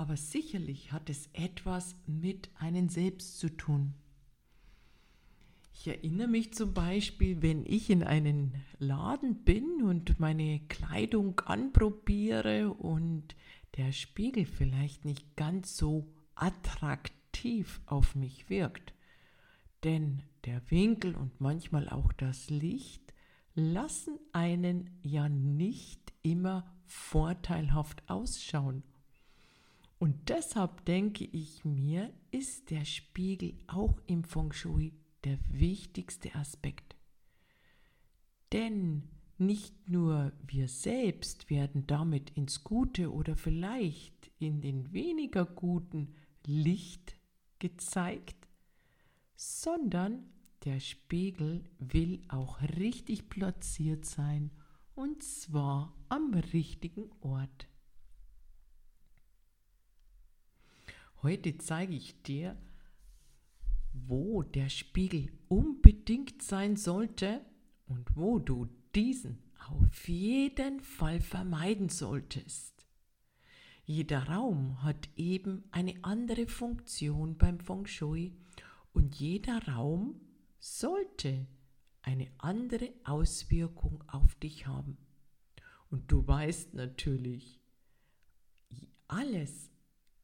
Aber sicherlich hat es etwas mit einem selbst zu tun. Ich erinnere mich zum Beispiel, wenn ich in einen Laden bin und meine Kleidung anprobiere und der Spiegel vielleicht nicht ganz so attraktiv auf mich wirkt. Denn der Winkel und manchmal auch das Licht lassen einen ja nicht immer vorteilhaft ausschauen. Und deshalb denke ich mir, ist der Spiegel auch im Feng Shui der wichtigste Aspekt. Denn nicht nur wir selbst werden damit ins gute oder vielleicht in den weniger guten Licht gezeigt, sondern der Spiegel will auch richtig platziert sein und zwar am richtigen Ort. Heute zeige ich dir, wo der Spiegel unbedingt sein sollte und wo du diesen auf jeden Fall vermeiden solltest. Jeder Raum hat eben eine andere Funktion beim Feng Shui und jeder Raum sollte eine andere Auswirkung auf dich haben. Und du weißt natürlich, alles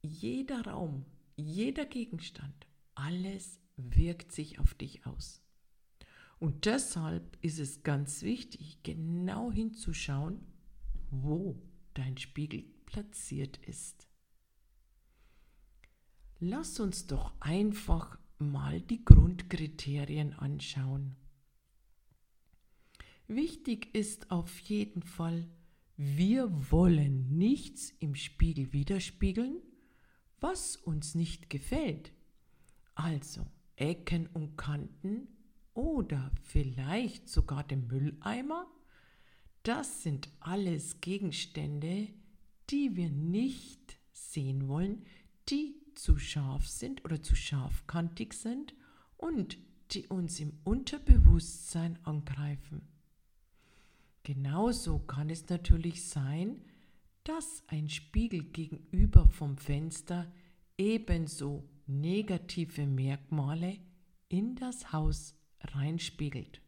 jeder Raum, jeder Gegenstand, alles wirkt sich auf dich aus. Und deshalb ist es ganz wichtig, genau hinzuschauen, wo dein Spiegel platziert ist. Lass uns doch einfach mal die Grundkriterien anschauen. Wichtig ist auf jeden Fall, wir wollen nichts im Spiegel widerspiegeln was uns nicht gefällt. Also Ecken und Kanten oder vielleicht sogar den Mülleimer, das sind alles Gegenstände, die wir nicht sehen wollen, die zu scharf sind oder zu scharfkantig sind und die uns im Unterbewusstsein angreifen. Genauso kann es natürlich sein, dass ein Spiegel gegenüber vom Fenster ebenso negative Merkmale in das Haus reinspiegelt.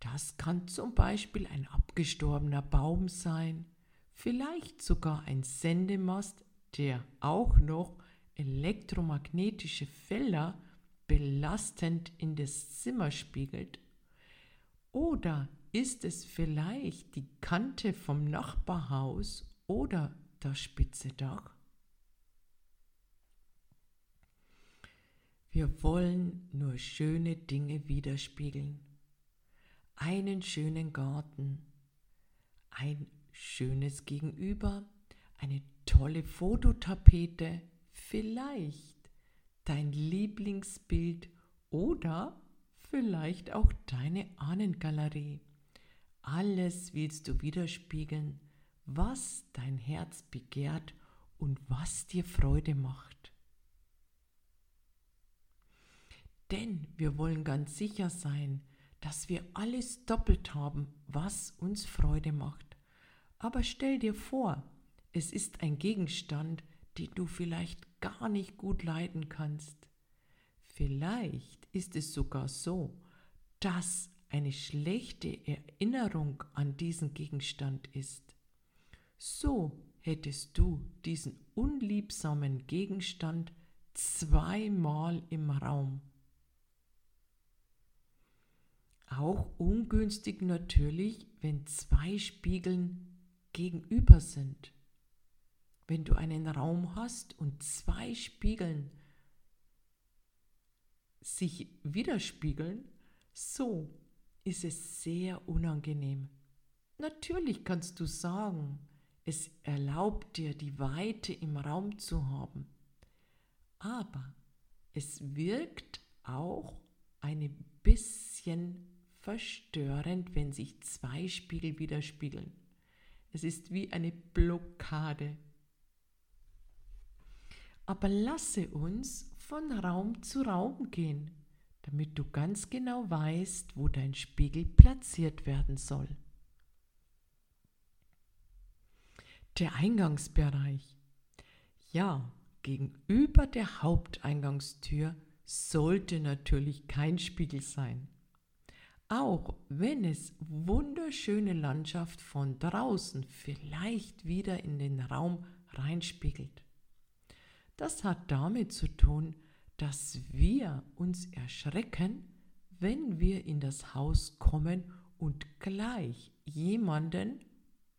Das kann zum Beispiel ein abgestorbener Baum sein, vielleicht sogar ein Sendemast, der auch noch elektromagnetische Felder belastend in das Zimmer spiegelt, oder ist es vielleicht die Kante vom Nachbarhaus oder das spitze Dach? Wir wollen nur schöne Dinge widerspiegeln. Einen schönen Garten, ein schönes Gegenüber, eine tolle Fototapete, vielleicht dein Lieblingsbild oder vielleicht auch deine Ahnengalerie. Alles willst du widerspiegeln, was dein Herz begehrt und was dir Freude macht. Denn wir wollen ganz sicher sein, dass wir alles doppelt haben, was uns Freude macht. Aber stell dir vor, es ist ein Gegenstand, den du vielleicht gar nicht gut leiden kannst. Vielleicht ist es sogar so, dass eine schlechte Erinnerung an diesen Gegenstand ist. So hättest du diesen unliebsamen Gegenstand zweimal im Raum. Auch ungünstig natürlich, wenn zwei Spiegeln gegenüber sind. Wenn du einen Raum hast und zwei Spiegeln sich widerspiegeln, so ist es sehr unangenehm. Natürlich kannst du sagen, Es erlaubt dir, die Weite im Raum zu haben. Aber es wirkt auch ein bisschen verstörend, wenn sich zwei Spiegel widerspiegeln. Es ist wie eine Blockade. Aber lasse uns von Raum zu Raum gehen, damit du ganz genau weißt, wo dein Spiegel platziert werden soll. Der Eingangsbereich. Ja, gegenüber der Haupteingangstür sollte natürlich kein Spiegel sein. Auch wenn es wunderschöne Landschaft von draußen vielleicht wieder in den Raum reinspiegelt. Das hat damit zu tun, dass wir uns erschrecken, wenn wir in das Haus kommen und gleich jemanden,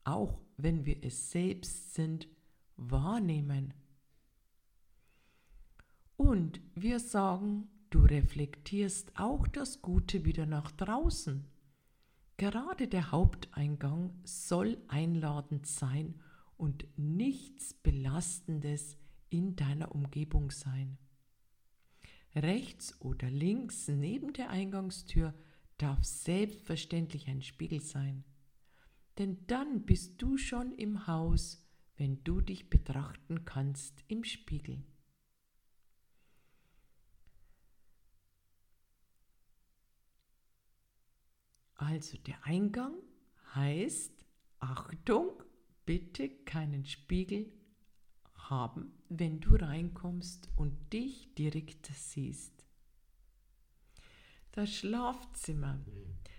auch wenn wir es selbst sind, wahrnehmen. Und wir sagen, du reflektierst auch das Gute wieder nach draußen. Gerade der Haupteingang soll einladend sein und nichts Belastendes in deiner Umgebung sein. Rechts oder links neben der Eingangstür darf selbstverständlich ein Spiegel sein. Denn dann bist du schon im Haus, wenn du dich betrachten kannst im Spiegel. Also der Eingang heißt, Achtung, bitte keinen Spiegel haben, wenn du reinkommst und dich direkt siehst. Das Schlafzimmer.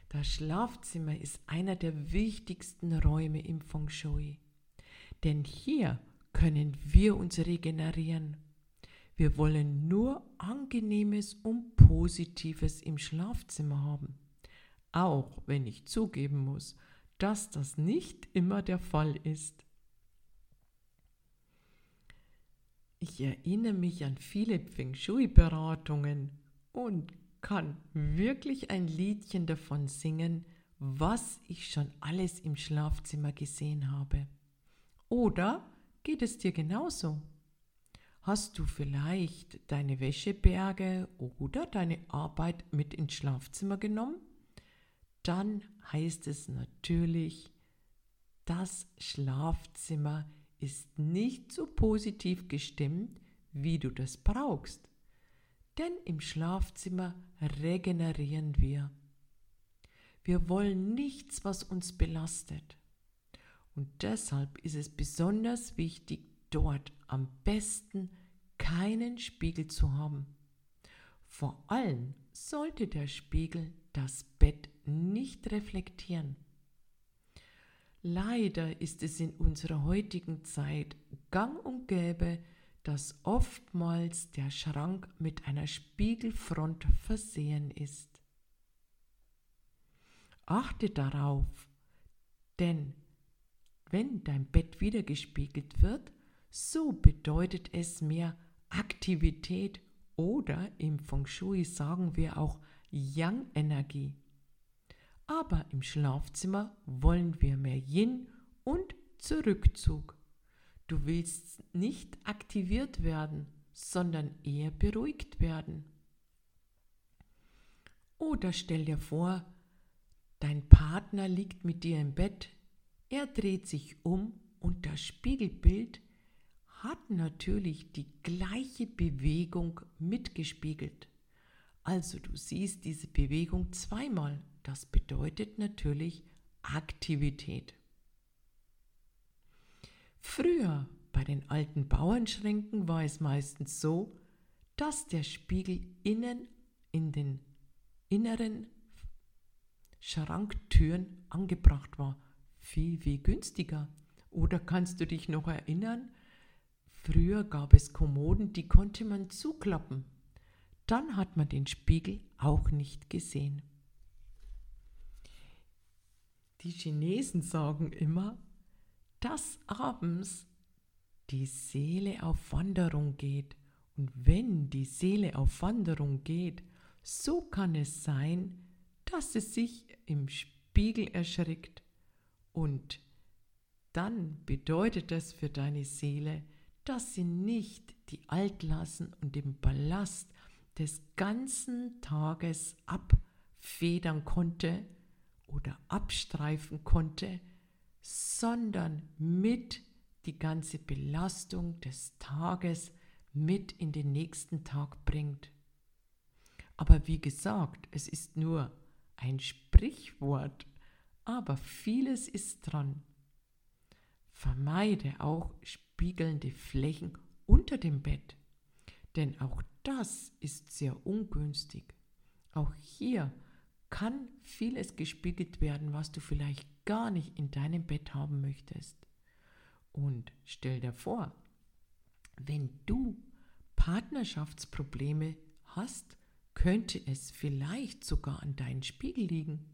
Das Schlafzimmer ist einer der wichtigsten Räume im Feng Shui. Denn hier können wir uns regenerieren. Wir wollen nur Angenehmes und Positives im Schlafzimmer haben auch wenn ich zugeben muss, dass das nicht immer der Fall ist. Ich erinnere mich an viele Feng Shui-Beratungen und kann wirklich ein Liedchen davon singen, was ich schon alles im Schlafzimmer gesehen habe. Oder geht es dir genauso? Hast du vielleicht deine Wäscheberge oder deine Arbeit mit ins Schlafzimmer genommen? dann heißt es natürlich, das Schlafzimmer ist nicht so positiv gestimmt, wie du das brauchst. Denn im Schlafzimmer regenerieren wir. Wir wollen nichts, was uns belastet. Und deshalb ist es besonders wichtig, dort am besten keinen Spiegel zu haben. Vor allem sollte der Spiegel das Bett nicht reflektieren. Leider ist es in unserer heutigen Zeit gang und gäbe, dass oftmals der Schrank mit einer Spiegelfront versehen ist. Achte darauf, denn wenn dein Bett wieder gespiegelt wird, so bedeutet es mehr Aktivität oder im Feng Shui sagen wir auch Yang-Energie. Aber im Schlafzimmer wollen wir mehr Yin und Zurückzug. Du willst nicht aktiviert werden, sondern eher beruhigt werden. Oder stell dir vor, dein Partner liegt mit dir im Bett, er dreht sich um und das Spiegelbild hat natürlich die gleiche Bewegung mitgespiegelt. Also du siehst diese Bewegung zweimal. Das bedeutet natürlich Aktivität. Früher bei den alten Bauernschränken war es meistens so, dass der Spiegel innen in den inneren Schranktüren angebracht war. Viel, viel günstiger. Oder kannst du dich noch erinnern? Früher gab es Kommoden, die konnte man zuklappen. Dann hat man den Spiegel auch nicht gesehen. Die Chinesen sagen immer, dass abends die Seele auf Wanderung geht. Und wenn die Seele auf Wanderung geht, so kann es sein, dass es sich im Spiegel erschrickt und dann bedeutet das für deine Seele, dass sie nicht die Altlassen und den Ballast des ganzen Tages abfedern konnte oder abstreifen konnte, sondern mit die ganze Belastung des Tages mit in den nächsten Tag bringt. Aber wie gesagt, es ist nur ein Sprichwort, aber vieles ist dran. Vermeide auch spiegelnde Flächen unter dem Bett, denn auch das ist sehr ungünstig. Auch hier kann vieles gespiegelt werden, was du vielleicht gar nicht in deinem Bett haben möchtest. Und stell dir vor, wenn du Partnerschaftsprobleme hast, könnte es vielleicht sogar an deinem Spiegel liegen.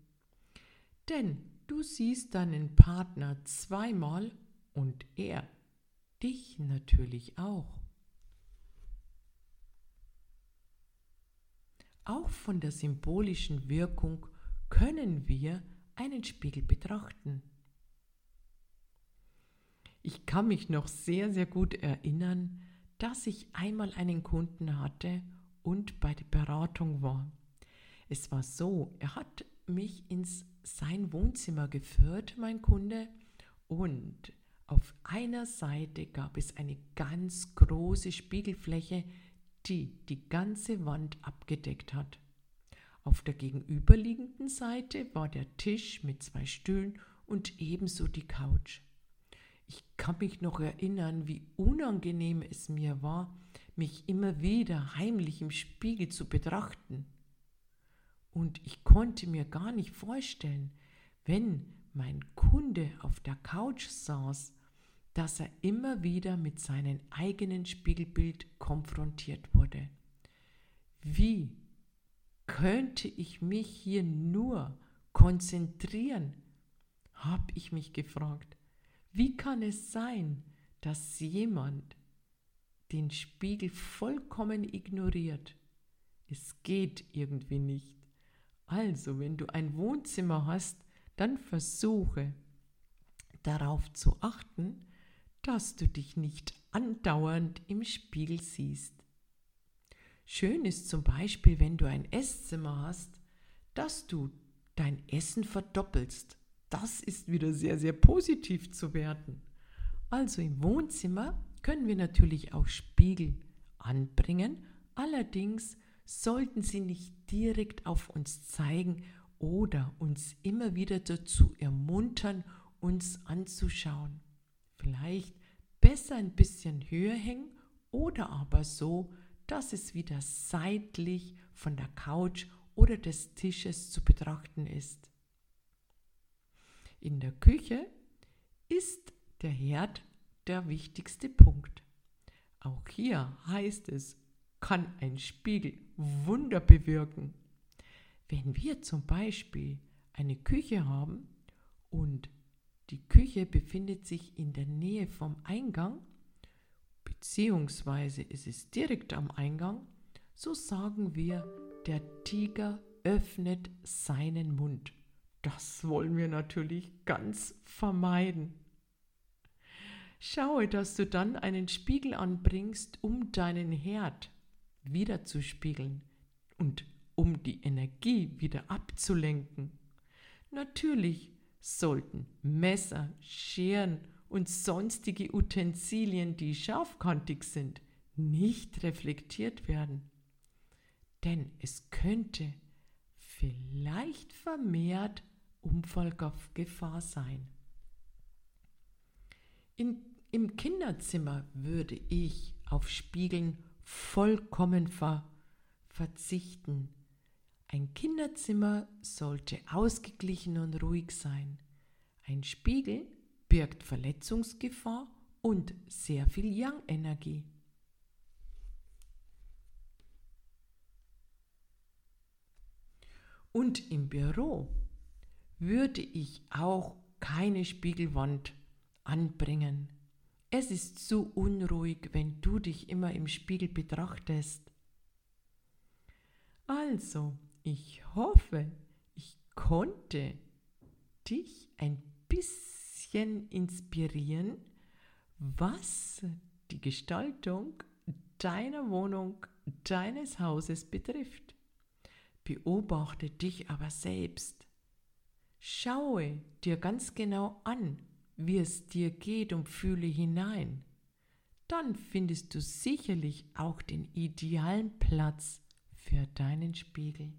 Denn du siehst deinen Partner zweimal und er dich natürlich auch. Auch von der symbolischen Wirkung können wir einen Spiegel betrachten. Ich kann mich noch sehr, sehr gut erinnern, dass ich einmal einen Kunden hatte und bei der Beratung war. Es war so, er hat mich ins sein Wohnzimmer geführt, mein Kunde, und auf einer Seite gab es eine ganz große Spiegelfläche, die die ganze Wand abgedeckt hat. Auf der gegenüberliegenden Seite war der Tisch mit zwei Stühlen und ebenso die Couch. Ich kann mich noch erinnern, wie unangenehm es mir war, mich immer wieder heimlich im Spiegel zu betrachten. Und ich konnte mir gar nicht vorstellen, wenn mein Kunde auf der Couch saß, dass er immer wieder mit seinem eigenen Spiegelbild konfrontiert wurde. Wie könnte ich mich hier nur konzentrieren? habe ich mich gefragt. Wie kann es sein, dass jemand den Spiegel vollkommen ignoriert? Es geht irgendwie nicht. Also, wenn du ein Wohnzimmer hast, dann versuche darauf zu achten, dass du dich nicht andauernd im Spiegel siehst. Schön ist zum Beispiel, wenn du ein Esszimmer hast, dass du dein Essen verdoppelst das ist wieder sehr, sehr positiv zu werten. Also im Wohnzimmer können wir natürlich auch Spiegel anbringen, allerdings sollten sie nicht direkt auf uns zeigen oder uns immer wieder dazu ermuntern, uns anzuschauen. Vielleicht besser ein bisschen höher hängen oder aber so, dass es wieder seitlich von der Couch oder des Tisches zu betrachten ist. In der Küche ist der Herd der wichtigste Punkt. Auch hier heißt es, kann ein Spiegel Wunder bewirken. Wenn wir zum Beispiel eine Küche haben und die Küche befindet sich in der Nähe vom Eingang, beziehungsweise ist es direkt am Eingang, so sagen wir, der Tiger öffnet seinen Mund. Das wollen wir natürlich ganz vermeiden. Schaue, dass du dann einen Spiegel anbringst, um deinen Herd wieder zu spiegeln und um die Energie wieder abzulenken. Natürlich sollten Messer, Scheren und sonstige Utensilien, die scharfkantig sind, nicht reflektiert werden. Denn es könnte vielleicht vermehrt Unfallgefahr sein. In, Im Kinderzimmer würde ich auf Spiegeln vollkommen ver, verzichten. Ein Kinderzimmer sollte ausgeglichen und ruhig sein. Ein Spiegel birgt Verletzungsgefahr und sehr viel Yang-Energie. Und im Büro würde ich auch keine Spiegelwand anbringen. Es ist zu unruhig, wenn du dich immer im Spiegel betrachtest. Also, ich hoffe, ich konnte dich ein bisschen inspirieren, was die Gestaltung deiner Wohnung, deines Hauses betrifft. Beobachte dich aber selbst. Schaue dir ganz genau an, wie es dir geht und fühle hinein. Dann findest du sicherlich auch den idealen Platz für deinen Spiegel.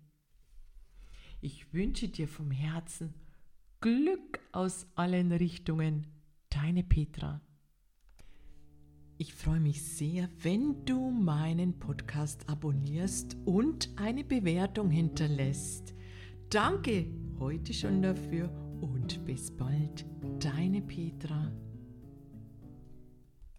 Ich wünsche dir vom Herzen Glück aus allen Richtungen. Deine Petra. Ich freue mich sehr, wenn du meinen Podcast abonnierst und eine Bewertung hinterlässt. Danke heute schon dafür und bis bald, deine Petra.